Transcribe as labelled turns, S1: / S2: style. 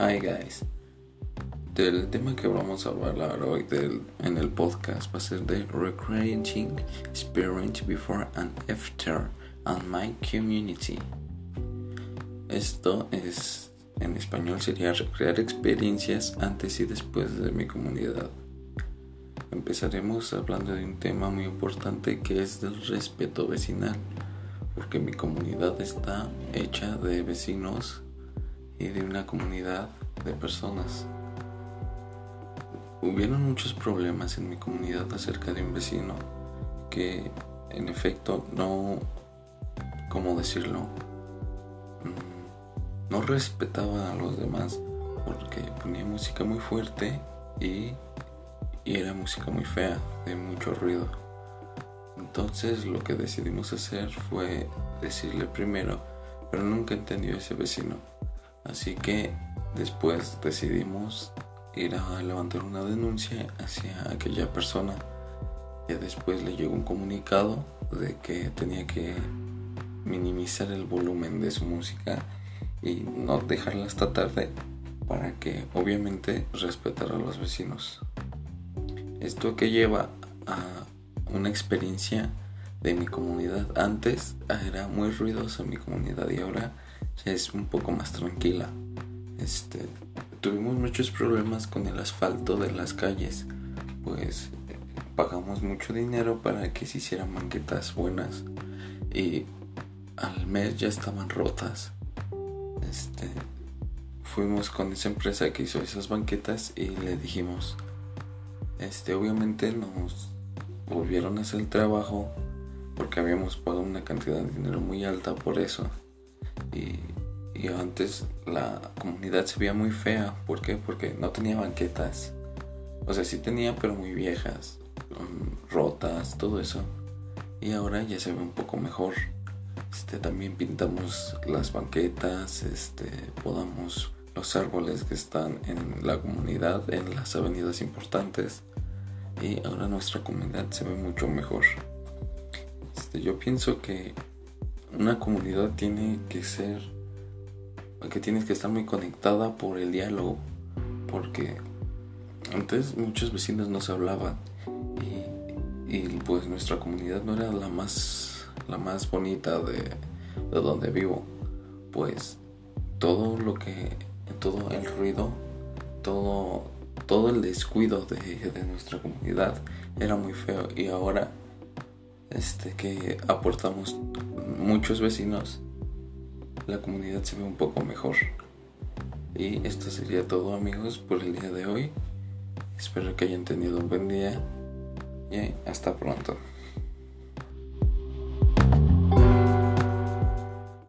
S1: Hi guys. Del tema que vamos a hablar hoy del, en el podcast va a ser de Recreating Experience Before and After and My Community. Esto es, en español sería recrear experiencias antes y después de mi comunidad. Empezaremos hablando de un tema muy importante que es del respeto vecinal, porque mi comunidad está hecha de vecinos y de una comunidad de personas. Hubieron muchos problemas en mi comunidad acerca de un vecino que en efecto no, ¿cómo decirlo? Mm, no respetaba a los demás porque ponía música muy fuerte y, y era música muy fea, de mucho ruido. Entonces lo que decidimos hacer fue decirle primero, pero nunca entendió ese vecino Así que después decidimos ir a levantar una denuncia hacia aquella persona. Y después le llegó un comunicado de que tenía que minimizar el volumen de su música y no dejarla hasta tarde para que obviamente respetara a los vecinos. Esto que lleva a una experiencia de mi comunidad. Antes era muy ruidosa mi comunidad y ahora es un poco más tranquila. Este, tuvimos muchos problemas con el asfalto de las calles, pues pagamos mucho dinero para que se hicieran banquetas buenas y al mes ya estaban rotas. Este, fuimos con esa empresa que hizo esas banquetas y le dijimos, este, obviamente nos volvieron a hacer el trabajo porque habíamos pagado una cantidad de dinero muy alta por eso. Y, antes la comunidad se veía muy fea. ¿Por qué? Porque no tenía banquetas. O sea, sí tenía, pero muy viejas, rotas, todo eso. Y ahora ya se ve un poco mejor. Este, también pintamos las banquetas, este, podamos los árboles que están en la comunidad, en las avenidas importantes. Y ahora nuestra comunidad se ve mucho mejor. Este, yo pienso que una comunidad tiene que ser, que tienes que estar muy conectada por el diálogo, porque antes muchos vecinos no se hablaban y, pues nuestra comunidad no era la más, la más bonita de, de donde vivo, pues todo lo que, todo el ruido, todo, todo el descuido de, de nuestra comunidad era muy feo y ahora este, que aportamos muchos vecinos, la comunidad se ve un poco mejor. Y esto sería todo amigos por el día de hoy. Espero que hayan tenido un buen día y hasta pronto.